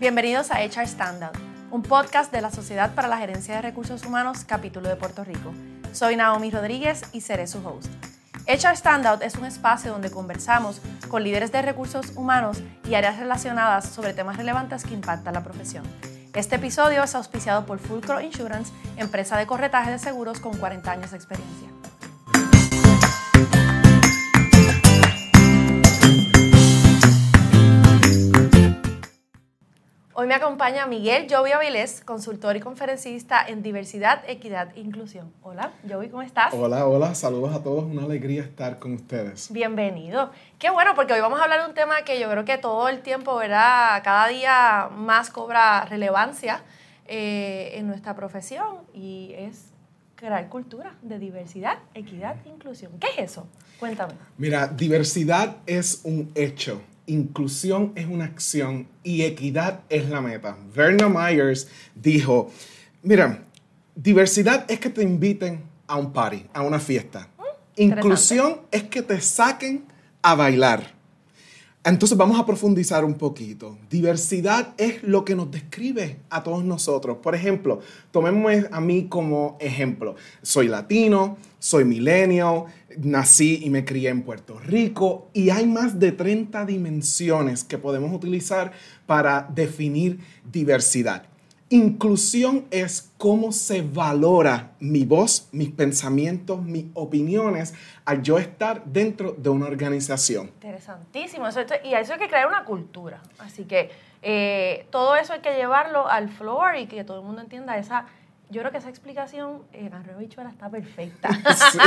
Bienvenidos a HR Standout, un podcast de la Sociedad para la Gerencia de Recursos Humanos, capítulo de Puerto Rico. Soy Naomi Rodríguez y seré su host. HR Standout es un espacio donde conversamos con líderes de recursos humanos y áreas relacionadas sobre temas relevantes que impactan la profesión. Este episodio es auspiciado por Fulcro Insurance, empresa de corretaje de seguros con 40 años de experiencia. Hoy me acompaña Miguel Jovi Avilés, consultor y conferencista en diversidad, equidad e inclusión. Hola, Jovi, ¿cómo estás? Hola, hola, saludos a todos, una alegría estar con ustedes. Bienvenido. Qué bueno, porque hoy vamos a hablar de un tema que yo creo que todo el tiempo, ¿verdad? Cada día más cobra relevancia eh, en nuestra profesión y es crear cultura de diversidad, equidad e inclusión. ¿Qué es eso? Cuéntame. Mira, diversidad es un hecho inclusión es una acción y equidad es la meta. Werner Myers dijo, mira, diversidad es que te inviten a un party, a una fiesta. Mm, inclusión es que te saquen a bailar. Entonces vamos a profundizar un poquito. Diversidad es lo que nos describe a todos nosotros. Por ejemplo, tomemos a mí como ejemplo. Soy latino, soy millennial, nací y me crié en Puerto Rico y hay más de 30 dimensiones que podemos utilizar para definir diversidad. Inclusión es cómo se valora mi voz, mis pensamientos, mis opiniones al yo estar dentro de una organización. Interesantísimo. y a eso hay que crear una cultura. Así que eh, todo eso hay que llevarlo al floor y que todo el mundo entienda esa yo creo que esa explicación en Arroyo Bichuela está perfecta. sí,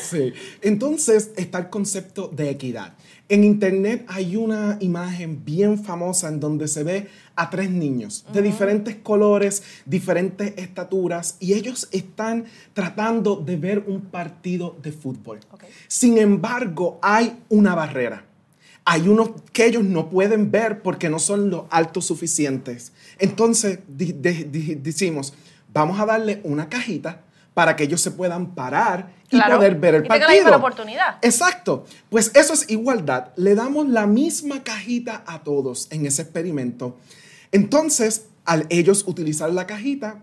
sí. Entonces está el concepto de equidad. En internet hay una imagen bien famosa en donde se ve a tres niños de diferentes colores, diferentes estaturas, y ellos están tratando de ver un partido de fútbol. Sin embargo, hay una barrera. Hay unos que ellos no pueden ver porque no son los altos suficientes. Entonces decimos, vamos a darle una cajita para que ellos se puedan parar y poder ver el y partido. la oportunidad. Exacto. Pues eso es igualdad. Le damos la misma cajita a todos en ese experimento. Entonces, al ellos utilizar la cajita,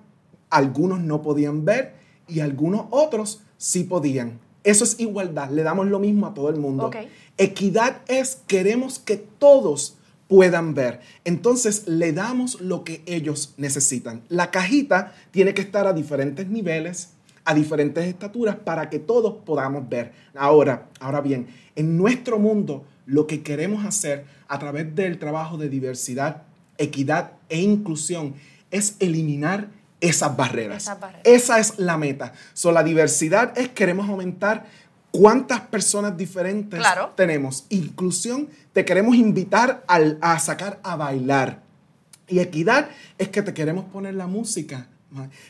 algunos no podían ver y algunos otros sí podían. Eso es igualdad. Le damos lo mismo a todo el mundo. Equidad es queremos que todos puedan ver. Entonces le damos lo que ellos necesitan. La cajita tiene que estar a diferentes niveles, a diferentes estaturas para que todos podamos ver. Ahora, ahora bien, en nuestro mundo lo que queremos hacer a través del trabajo de diversidad, equidad e inclusión es eliminar esas barreras. Esa es la meta. So, la diversidad es queremos aumentar cuántas personas diferentes tenemos. Inclusión, te queremos invitar a sacar a bailar. Y equidad es que te queremos poner la música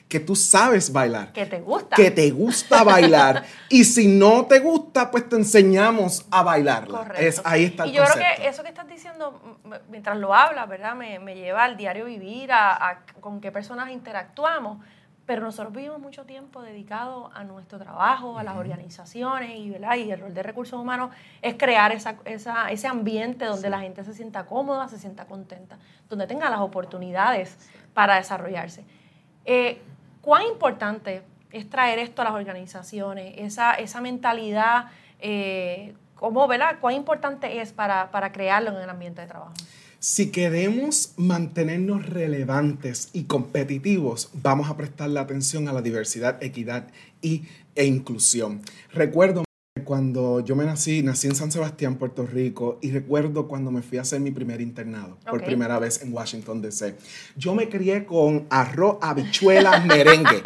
que tú sabes bailar. Que te gusta. Que te gusta bailar. y si no te gusta, pues te enseñamos a bailar. Correcto. ahí está el Y yo creo que eso que estás diciendo, mientras lo hablas, ¿verdad? Me, lleva al diario vivir, a con qué personas interactuamos pero nosotros vivimos mucho tiempo dedicado a nuestro trabajo, a las organizaciones y, ¿verdad? y el rol de recursos humanos es crear esa, ese ambiente donde la gente se sienta cómoda, se sienta contenta, donde tenga las oportunidades para desarrollarse. Eh, ¿Cuán importante es traer esto a las organizaciones, esa, esa mentalidad, eh, cómo, ¿verdad? ¿Cuán importante es para, para crearlo en el ambiente de trabajo? Si queremos mantenernos relevantes y competitivos, vamos a prestarle atención a la diversidad, equidad y, e inclusión. Recuerdo cuando yo me nací, nací en San Sebastián, Puerto Rico, y recuerdo cuando me fui a hacer mi primer internado, por primera vez en Washington, D.C. Yo me crié con arroz, habichuelas, merengue.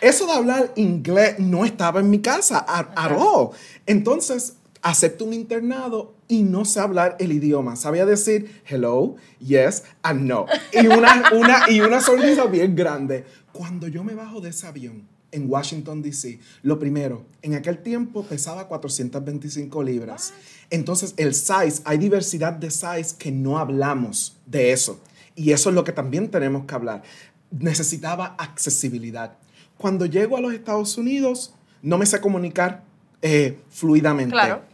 Eso de hablar inglés no estaba en mi casa, arroz. Entonces, acepto un internado y no sé hablar el idioma. Sabía decir hello, yes and no. Y una, una, y una sonrisa bien grande. Cuando yo me bajo de ese avión en Washington, D.C., lo primero, en aquel tiempo pesaba 425 libras. Entonces, el size, hay diversidad de size que no hablamos de eso. Y eso es lo que también tenemos que hablar. Necesitaba accesibilidad. Cuando llego a los Estados Unidos, no me sé comunicar eh, fluidamente. Claro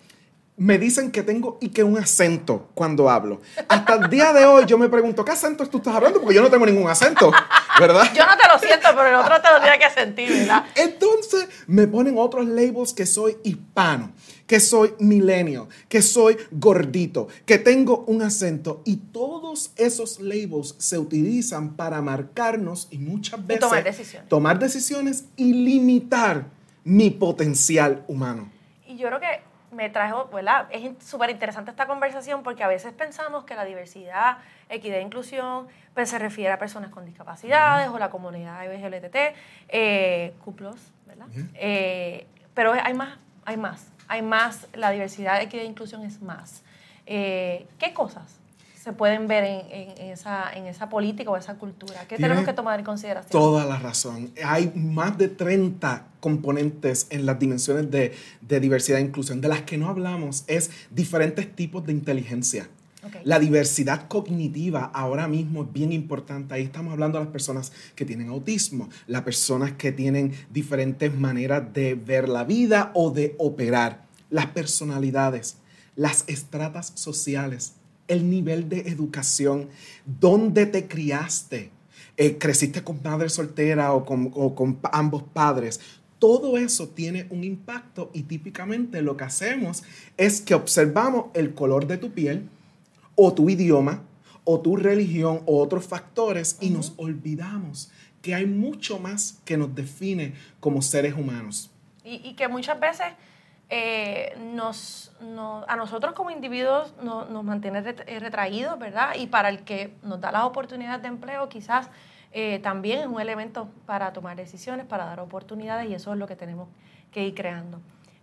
me dicen que tengo y que un acento cuando hablo. Hasta el día de hoy yo me pregunto, ¿qué acento tú estás hablando? Porque yo no tengo ningún acento, ¿verdad? yo no te lo siento, pero el otro te lo tiene que sentir, ¿verdad? Entonces me ponen otros labels que soy hispano, que soy millennial, que soy gordito, que tengo un acento y todos esos labels se utilizan para marcarnos y muchas veces tomar decisiones. tomar decisiones y limitar mi potencial humano. Y yo creo que me trajo, ¿verdad? Es súper interesante esta conversación porque a veces pensamos que la diversidad, equidad e inclusión pues se refiere a personas con discapacidades o la comunidad LGBT, eh, ¿verdad? Eh, pero hay más, hay más, hay más, la diversidad, equidad e inclusión es más. Eh, ¿Qué cosas se pueden ver en, esa, en esa política o esa cultura? ¿Qué tenemos que tomar en consideración? Toda la razón. Hay más de 30 componentes en las dimensiones de, de diversidad e inclusión. De las que no hablamos es diferentes tipos de inteligencia. La diversidad cognitiva ahora mismo es bien importante. Ahí estamos hablando de las personas que tienen autismo, las personas que tienen diferentes maneras de ver la vida o de operar, las personalidades, las estratas sociales, el nivel de educación, dónde te criaste, eh, creciste con madre soltera o con, o con ambos padres. Todo eso tiene un impacto y típicamente lo que hacemos es que observamos el color de tu piel o tu idioma o tu religión o otros factores y nos olvidamos que hay mucho más que nos define como seres humanos. Y, y que muchas veces eh, nos, a nosotros como individuos nos mantiene eh, retraídos, ¿verdad? Y para el que nos da las oportunidades de empleo, quizás eh, también es un elemento para tomar decisiones, para dar oportunidades, y eso es lo que tenemos que ir creando.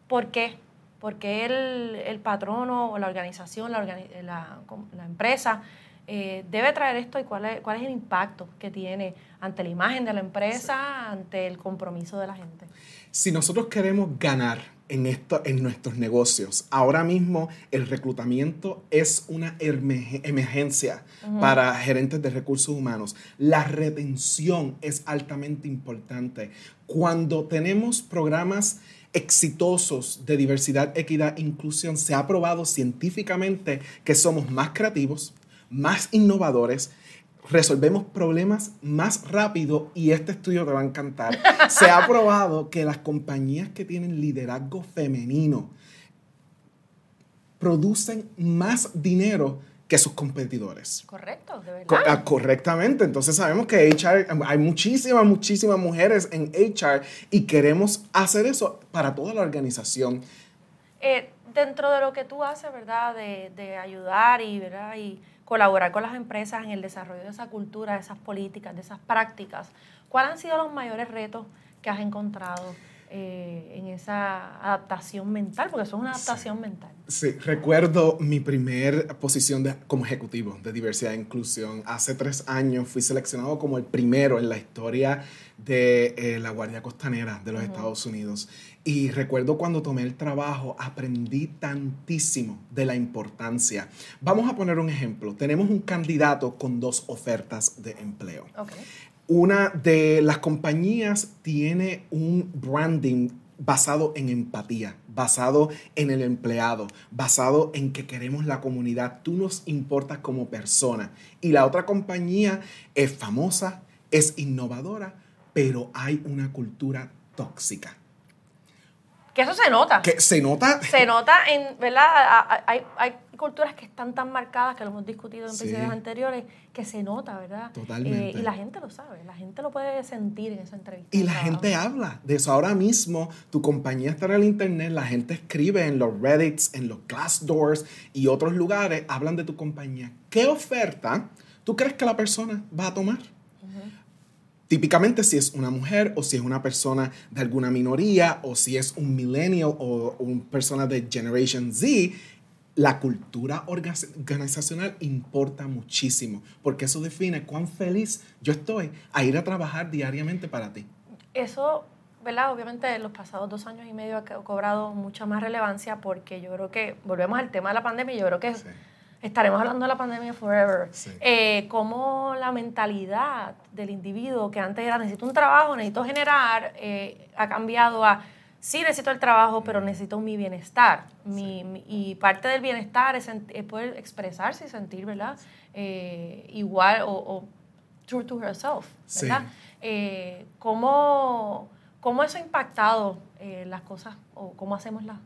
¿Por qué? Porque el, el patrono o la organización, la, la, empresa, debe traer esto y cuál es, cuál es el impacto que tiene ante la imagen de la empresa, ante el compromiso de la gente. Si nosotros queremos ganar en, esto, en nuestros negocios. Ahora mismo el reclutamiento es una emergencia para gerentes de recursos humanos. La retención es altamente importante. Cuando tenemos programas exitosos de diversidad, equidad e inclusión, se ha probado científicamente que somos más creativos, más innovadores resolvemos problemas más rápido y este estudio te va a encantar. Se ha probado que las compañías que tienen liderazgo femenino producen más dinero que sus competidores. Correcto, de verdad. Ah, correctamente. Entonces sabemos que HR, hay muchísimas, muchísimas mujeres en HR y queremos hacer eso para toda la organización. Eh, dentro de lo que tú haces, ¿verdad? De, de ayudar y, ¿verdad? Y colaborar con las empresas en el desarrollo de esa cultura, de esas políticas, de esas prácticas. ¿Cuáles han sido los mayores retos que has encontrado eh, en esa adaptación mental? Porque eso es una adaptación mental. Sí, recuerdo mi primer posición de, como ejecutivo de diversidad e inclusión. Hace tres años fui seleccionado como el primero en la historia de eh, la Guardia Costanera de los Estados Unidos. Y recuerdo cuando tomé el trabajo, aprendí tantísimo de la importancia. Vamos a poner un ejemplo. Tenemos un candidato con dos ofertas de empleo. Una de las compañías tiene un branding basado en empatía, basado en el empleado, basado en que queremos la comunidad, tú nos importas como persona. Y la otra compañía es famosa, es innovadora, pero hay una cultura tóxica. Que eso se nota. Que se nota. Se nota en, ¿verdad? Hay, hay culturas que están tan marcadas, que lo hemos discutido en episodios anteriores, que se nota, ¿verdad? Totalmente. Eh, y la gente lo sabe, la gente lo puede sentir en esa entrevista. Y la gente habla de eso. Ahora mismo, tu compañía está en el internet, la gente escribe en los Reddits, en los Glassdoors y otros lugares, hablan de tu compañía. ¿Qué oferta tú crees que la persona va a tomar? Típicamente si es una mujer o si es una persona de alguna minoría o si es un millennial o una persona de Generation Z, la cultura organizacional importa muchísimo porque eso define cuán feliz yo estoy a ir a trabajar diariamente para ti. Eso, ¿verdad? Obviamente en los pasados dos años y medio ha cobrado mucha más relevancia porque yo creo que, volvemos al tema de la pandemia, yo creo que estaremos hablando de la pandemia forever, eh, cómo la mentalidad del individuo que antes era necesito un trabajo, necesito generar, eh, ha cambiado a sí necesito el trabajo, pero necesito mi bienestar. Mi, y parte del bienestar es, poder expresarse y sentir, ¿verdad? Eh, igual o, true to herself, ¿verdad? Eh, ¿cómo, ¿cómo, eso ha impactado eh, las cosas o cómo hacemos las,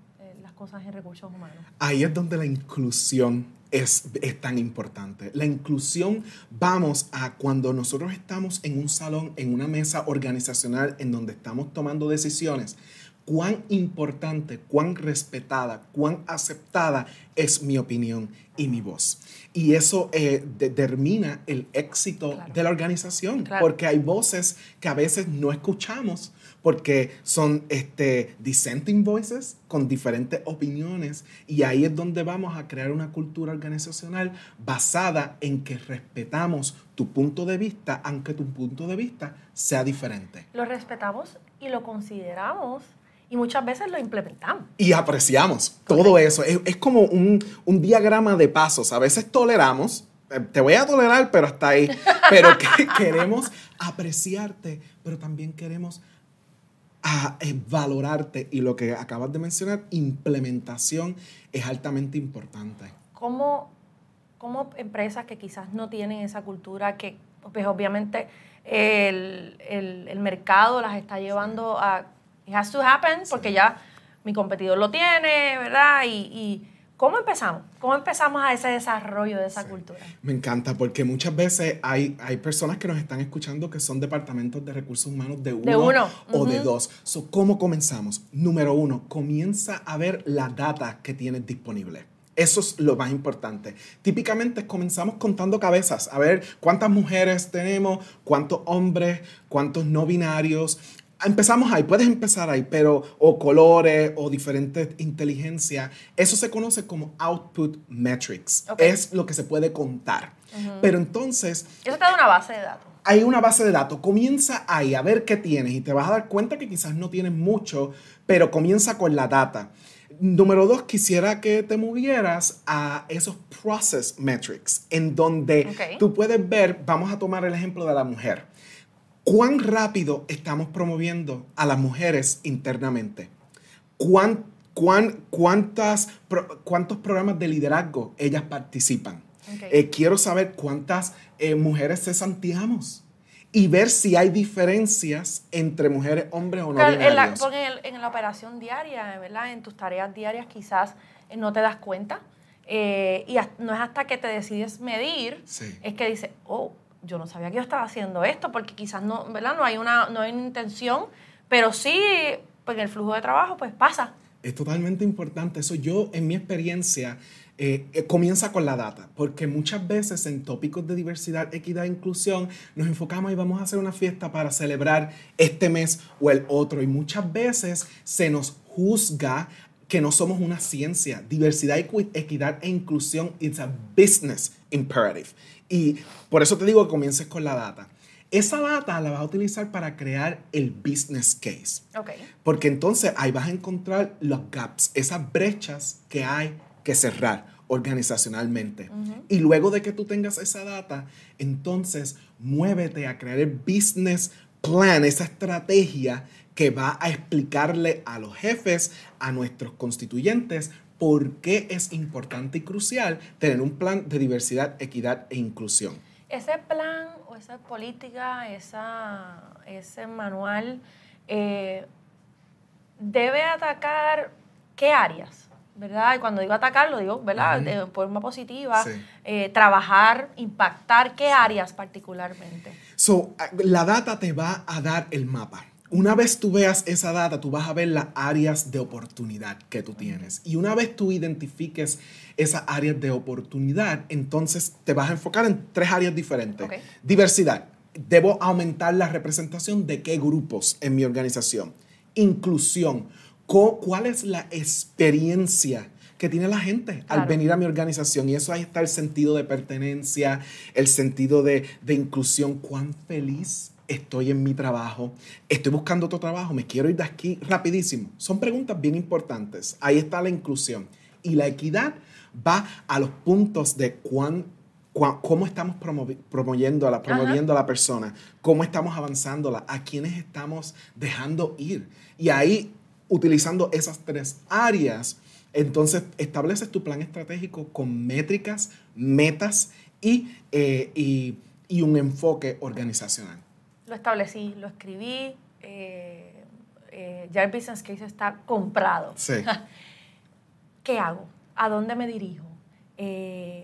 las cosas en recursos humanos? Ahí es donde la inclusión es, tan importante. La inclusión, vamos a cuando nosotros estamos en un salón, en una mesa organizacional en donde estamos tomando decisiones, cuán importante, cuán respetada, cuán aceptada es mi opinión y mi voz. Y eso eh, determina el éxito de la organización, porque hay voces que a veces no escuchamos porque son este, dissenting voices con diferentes opiniones y ahí es donde vamos a crear una cultura organizacional basada en que respetamos tu punto de vista, aunque tu punto de vista sea diferente. Lo respetamos y lo consideramos y muchas veces lo implementamos. Y apreciamos todo eso. Es, como un, un, diagrama de pasos. A veces toleramos, eh, te voy a tolerar, pero hasta ahí. Pero queremos apreciarte, pero también queremos a valorarte y lo que acabas de mencionar, implementación es altamente importante. ¿Cómo, cómo empresas que quizás no tienen esa cultura, que pues obviamente el, el, el mercado las está llevando a... It has to happen porque ya mi competidor lo tiene, ¿verdad? y ¿Cómo empezamos? ¿Cómo empezamos a ese desarrollo de esa cultura? Me encanta porque muchas veces hay, hay personas que nos están escuchando que son departamentos de recursos humanos de uno, o de dos. ¿Cómo comenzamos? Número uno, comienza a ver la data que tienes disponible. Eso es lo más importante. Típicamente comenzamos contando cabezas, a ver cuántas mujeres tenemos, cuántos hombres, cuántos no binarios, empezamos ahí, puedes empezar ahí, pero o colores o diferentes inteligencias, eso se conoce como output metrics. Es lo que se puede contar. Pero entonces... Eso te da una base de datos. Hay una base de datos. Comienza ahí a ver qué tienes y te vas a dar cuenta que quizás no tienes mucho, pero comienza con la data. Número dos, quisiera que te movieras a esos process metrics, en donde tú puedes ver, vamos a tomar el ejemplo de la mujer cuán rápido estamos promoviendo a las mujeres internamente. ¿Cuán, cuántas, ¿Cuántos programas de liderazgo ellas participan? Eh, quiero saber cuántas eh, mujeres cesanteamos y ver si hay diferencias entre mujeres, hombres o no En la, en, la operación diaria, ¿verdad? En tus tareas diarias quizás eh, no te das cuenta. y no es hasta que te decides medir, es que dices, oh, yo no sabía que yo estaba haciendo esto, porque quizás no, ¿verdad? No hay una, no hay intención, pero sí, pues en el flujo de trabajo, pues pasa. Es totalmente importante. Eso yo, en mi experiencia, eh, eh, comienza con la data, porque muchas veces en tópicos de diversidad, equidad e inclusión nos enfocamos y vamos a hacer una fiesta para celebrar este mes o el otro, y muchas veces se nos juzga que no somos una ciencia. Diversidad, equidad e inclusión it's a business imperative. Y por eso te digo que comiences con la data. Esa data la vas a utilizar para crear el business case. Porque entonces ahí vas a encontrar los gaps, esas brechas que hay que cerrar organizacionalmente. Y luego de que tú tengas esa data, entonces muévete a crear el business plan, esa estrategia que va a explicarle a los jefes, a nuestros constituyentes, por qué es importante y crucial tener un plan de diversidad, equidad e inclusión. Ese plan o esa política, esa, ese manual, eh, debe atacar qué áreas, ¿verdad? Y cuando digo atacar, lo digo, ¿verdad? De forma positiva, eh, trabajar, impactar, ¿qué áreas particularmente? So, la data te va a dar el mapa una vez tú veas esa data, tú vas a ver las áreas de oportunidad que tú tienes. Y una vez tú identifiques esas áreas de oportunidad, entonces te vas a enfocar en tres áreas diferentes. Diversidad. Debo aumentar la representación de qué grupos en mi organización. Inclusión. ¿Cuál es la experiencia? que tiene la gente al venir a mi organización. Y eso ahí está el sentido de pertenencia, el sentido de, de inclusión. Cuán feliz estoy en mi trabajo, estoy buscando otro trabajo, me quiero ir de aquí rapidísimo. Son preguntas bien importantes. Ahí está la inclusión. Y la equidad va a los puntos de cuán, cómo estamos promoviendo a, la, promoviendo a la persona, cómo estamos avanzándola, a quiénes estamos dejando ir. Y ahí utilizando esas tres áreas, entonces estableces tu plan estratégico con métricas, metas y, eh, y, y un enfoque organizacional. Lo establecí, lo escribí, eh, eh, ya el business case está comprado. Sí. ¿Qué hago? ¿A dónde me dirijo?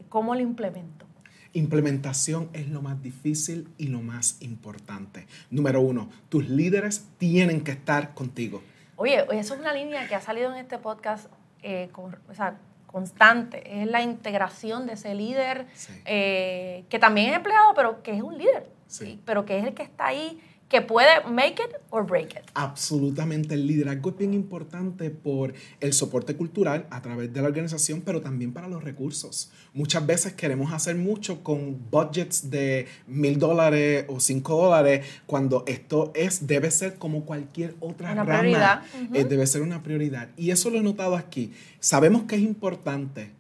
¿Cómo lo implemento? Implementación es lo más difícil y lo más importante. Número uno, tus líderes tienen que estar contigo. Oye, eso es una línea que ha salido en este podcast o sea, constante. Es la integración de ese líder que también es empleado, pero que es un líder. Sí. Pero que es el que está ahí que puede make it or break it. Absolutamente, el liderazgo es bien importante por el soporte cultural a través de la organización, pero también para los recursos. Muchas veces queremos hacer mucho con budgets de mil dólares o cinco dólares, cuando esto es, debe ser como cualquier otra una Prioridad. Eh, debe ser una prioridad. Y eso lo he notado aquí. Sabemos que es importante,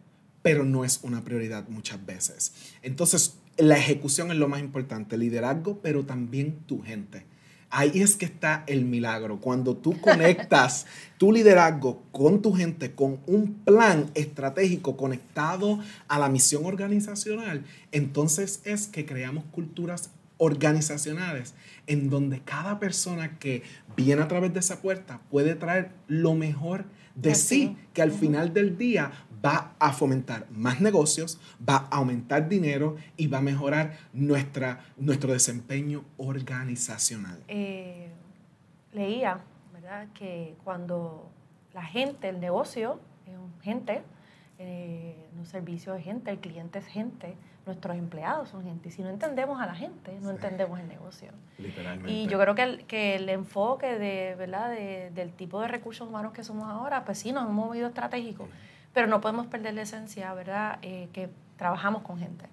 pero no es una prioridad muchas veces. Entonces, la ejecución es lo más importante, liderazgo, pero también tu gente. Ahí es que está el milagro. Cuando tú conectas tu liderazgo con tu gente, con un plan estratégico conectado a la misión organizacional, entonces es que creamos culturas organizacionales en donde cada persona que viene a través de esa puerta puede traer lo mejor de sí, que al final del día va a fomentar más negocios, va a aumentar dinero y va a mejorar nuestra, nuestro desempeño organizacional. Eh, leía, ¿verdad?, que cuando la gente, el negocio, es gente, eh, un servicio de gente, el cliente es gente, nuestros empleados son gente. Y si no entendemos a la gente, no entendemos el negocio. Literalmente. Y yo creo que el, que el enfoque de, ¿verdad? del tipo de recursos humanos que somos ahora, pues sí, nos hemos movido estratégico pero no podemos perder la esencia, ¿verdad? Eh, que trabajamos con gente.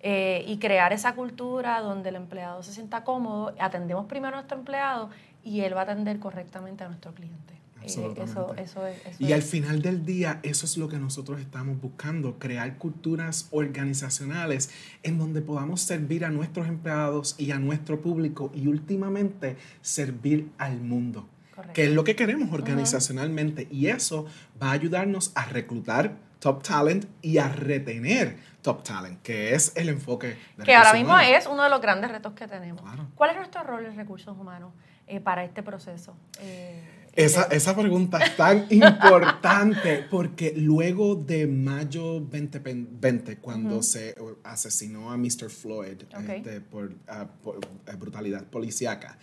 Eh, y crear esa cultura donde el empleado se sienta cómodo, atendemos primero a nuestro empleado y él va a atender correctamente a nuestro cliente. Eh, eso, eso es, y al final del día, eso es lo que nosotros estamos buscando, crear culturas organizacionales en donde podamos servir a nuestros empleados y a nuestro público y últimamente servir al mundo que es lo que queremos organizacionalmente. Y eso va a ayudarnos a reclutar top talent y a retener top talent, que es el enfoque de Que ahora mismo es uno de los grandes retos que tenemos. ¿Cuál es nuestro rol en recursos humanos eh, para este proceso? Eh, esa, esa, pregunta es tan importante porque luego de mayo 2020, cuando se asesinó a Mr. Floyd este, por, ah, por, eh, brutalidad policíaca,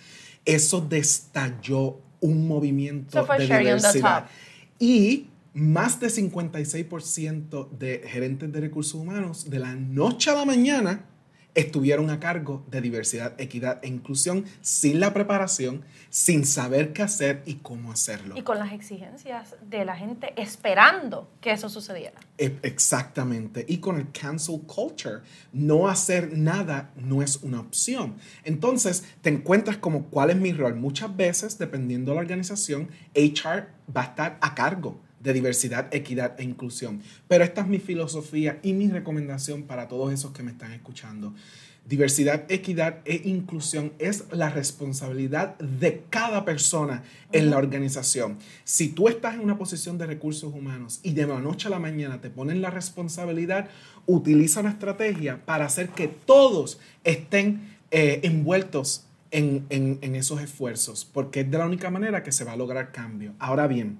eso destalló un movimiento de diversidad. Y más de 56% de gerentes de recursos humanos de la noche a la mañana estuvieron a cargo de diversidad, equidad e inclusión sin la preparación, sin saber qué hacer y cómo hacerlo. Y con las exigencias de la gente esperando que eso sucediera. E, exactamente. Y con el cancel culture, no hacer nada no es una opción. Entonces, te encuentras como cuál es mi rol. Muchas veces, dependiendo de la organización, HR va a estar a cargo de diversidad, equidad e inclusión. Pero esta es mi filosofía y mi recomendación para todos esos que me están escuchando. Diversidad, equidad e inclusión es la responsabilidad de cada persona en la organización. Si tú estás en una posición de recursos humanos y de la noche a la mañana te ponen la responsabilidad, utiliza una estrategia para hacer que todos estén eh, envueltos en, en esos esfuerzos, porque es de la única manera que se va a lograr cambio. Ahora bien,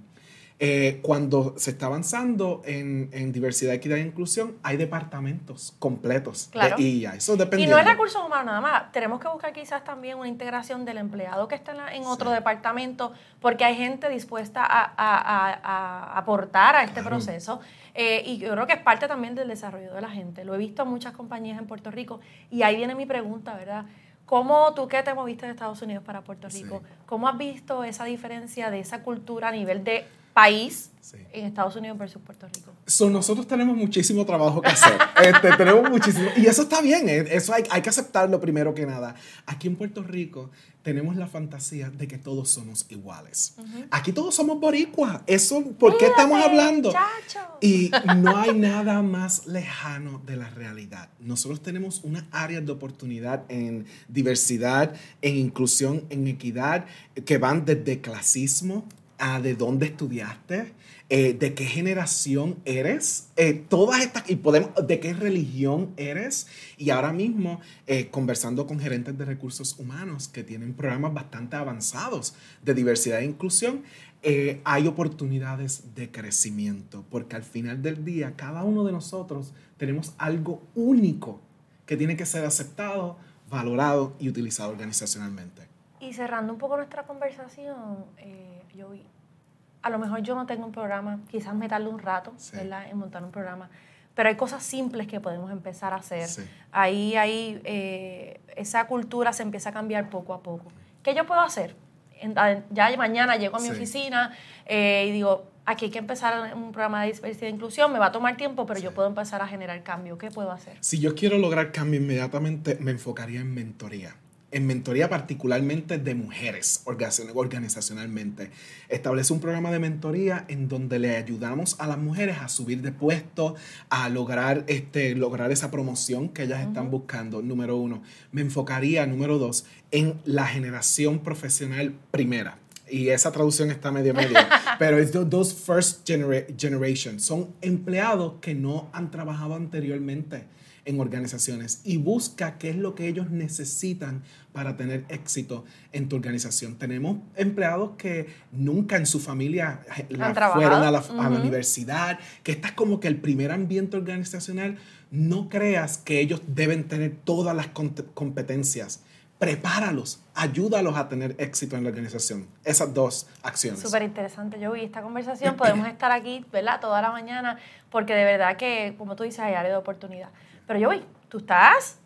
eh, cuando se está avanzando en, diversidad, equidad e inclusión, hay departamentos completos claro. de Eso depende. Y no es recursos humanos nada más. Tenemos que buscar quizás también una integración del empleado que está en, otro departamento, porque hay gente dispuesta a, aportar a este proceso. Eh, y yo creo que es parte también del desarrollo de la gente. Lo he visto en muchas compañías en Puerto Rico. Y ahí viene mi pregunta, ¿verdad? ¿Cómo tú que te moviste de Estados Unidos para Puerto Rico, cómo has visto esa diferencia de esa cultura a nivel de país en Estados Unidos versus Puerto Rico. nosotros tenemos muchísimo trabajo que hacer. Este, tenemos muchísimo. Y eso está bien, eh, eso hay, hay, que aceptarlo primero que nada. Aquí en Puerto Rico tenemos la fantasía de que todos somos iguales. Aquí todos somos boricuas. Eso, ¿por qué estamos hablando? Y no hay nada más lejano de la realidad. Nosotros tenemos una área de oportunidad en diversidad, en inclusión, en equidad, que van desde clasismo de dónde estudiaste, eh, de qué generación eres, eh, todas estas, y podemos, de qué religión eres. Y ahora mismo, eh, conversando con gerentes de recursos humanos que tienen programas bastante avanzados de diversidad e inclusión, hay oportunidades de crecimiento, porque al final del día, cada uno de nosotros tenemos algo único que tiene que ser aceptado, valorado y utilizado organizacionalmente. Y cerrando un poco nuestra conversación, yo vi a lo mejor yo no tengo un programa, quizás me tarde un rato en montar un programa, pero hay cosas simples que podemos empezar a hacer. Ahí, ahí eh, esa cultura se empieza a cambiar poco a poco. ¿Qué yo puedo hacer? ya mañana llego a mi oficina eh, y digo, aquí hay que empezar un programa de diversidad e inclusión, me va a tomar tiempo, pero yo puedo empezar a generar cambio. ¿Qué puedo hacer? Si yo quiero lograr cambio inmediatamente, me enfocaría en mentoría en mentoría particularmente de mujeres organizacionalmente. Establece un programa de mentoría en donde le ayudamos a las mujeres a subir de puesto, a lograr, este, lograr esa promoción que ellas están buscando, número uno. Me enfocaría, número dos, en la generación profesional primera. Y esa traducción está medio medio, pero es dos first generation. Son empleados que no han trabajado anteriormente en organizaciones y busca qué es lo que ellos necesitan para tener éxito en tu organización. Tenemos empleados que nunca en su familia fueron a la, a la universidad, que esta es como que el primer ambiente organizacional. No creas que ellos deben tener todas las competencias prepáralos, ayúdalos a tener éxito en la organización. Esas dos acciones. Súper interesante, yo vi esta conversación. Podemos estar aquí, ¿verdad? Toda la mañana, porque de verdad que, como tú dices, hay área de oportunidad. Pero yo vi, tú estás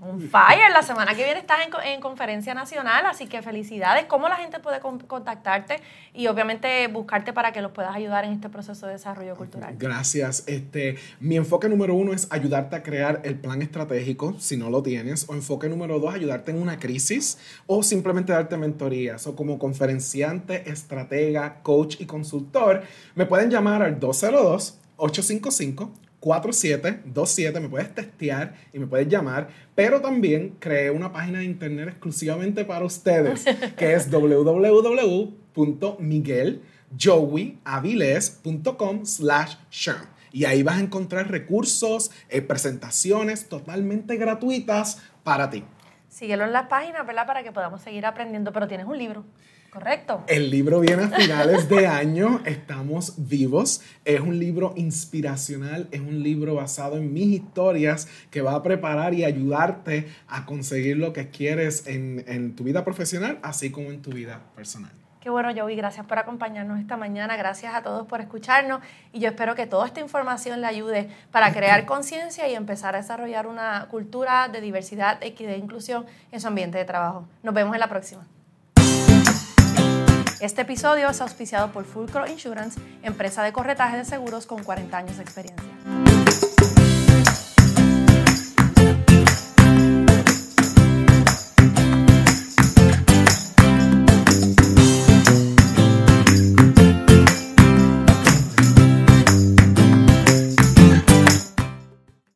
un fire. La semana que viene estás en, conferencia nacional, así que felicidades. ¿Cómo la gente puede contactarte y obviamente buscarte para que los puedas ayudar en este proceso de desarrollo cultural? Gracias. Este, mi enfoque número uno es ayudarte a crear el plan estratégico, si no lo tienes. O enfoque número dos, ayudarte en una crisis o simplemente darte mentorías. O como conferenciante, estratega, coach y consultor, me pueden llamar al 202 855 4727, me puedes testear y me puedes llamar, pero también creé una página de internet exclusivamente para ustedes, que es www.migueljoeyaviles.com slash Y ahí vas a encontrar recursos, eh, presentaciones totalmente gratuitas para ti. Síguelo en la página, ¿verdad? Para que podamos seguir aprendiendo, pero tienes un libro. Correcto. El libro viene a finales de año, estamos vivos. Es un libro inspiracional, es un libro basado en mis historias que va a preparar y ayudarte a conseguir lo que quieres en, en tu vida profesional, así como en tu vida personal. Qué bueno, Joey, gracias por acompañarnos esta mañana, gracias a todos por escucharnos y yo espero que toda esta información le ayude para crear conciencia y empezar a desarrollar una cultura de diversidad, equidad e inclusión en su ambiente de trabajo. Nos vemos en la próxima. Este episodio es auspiciado por Fulcro Insurance, empresa de corretaje de seguros con 40 años de experiencia.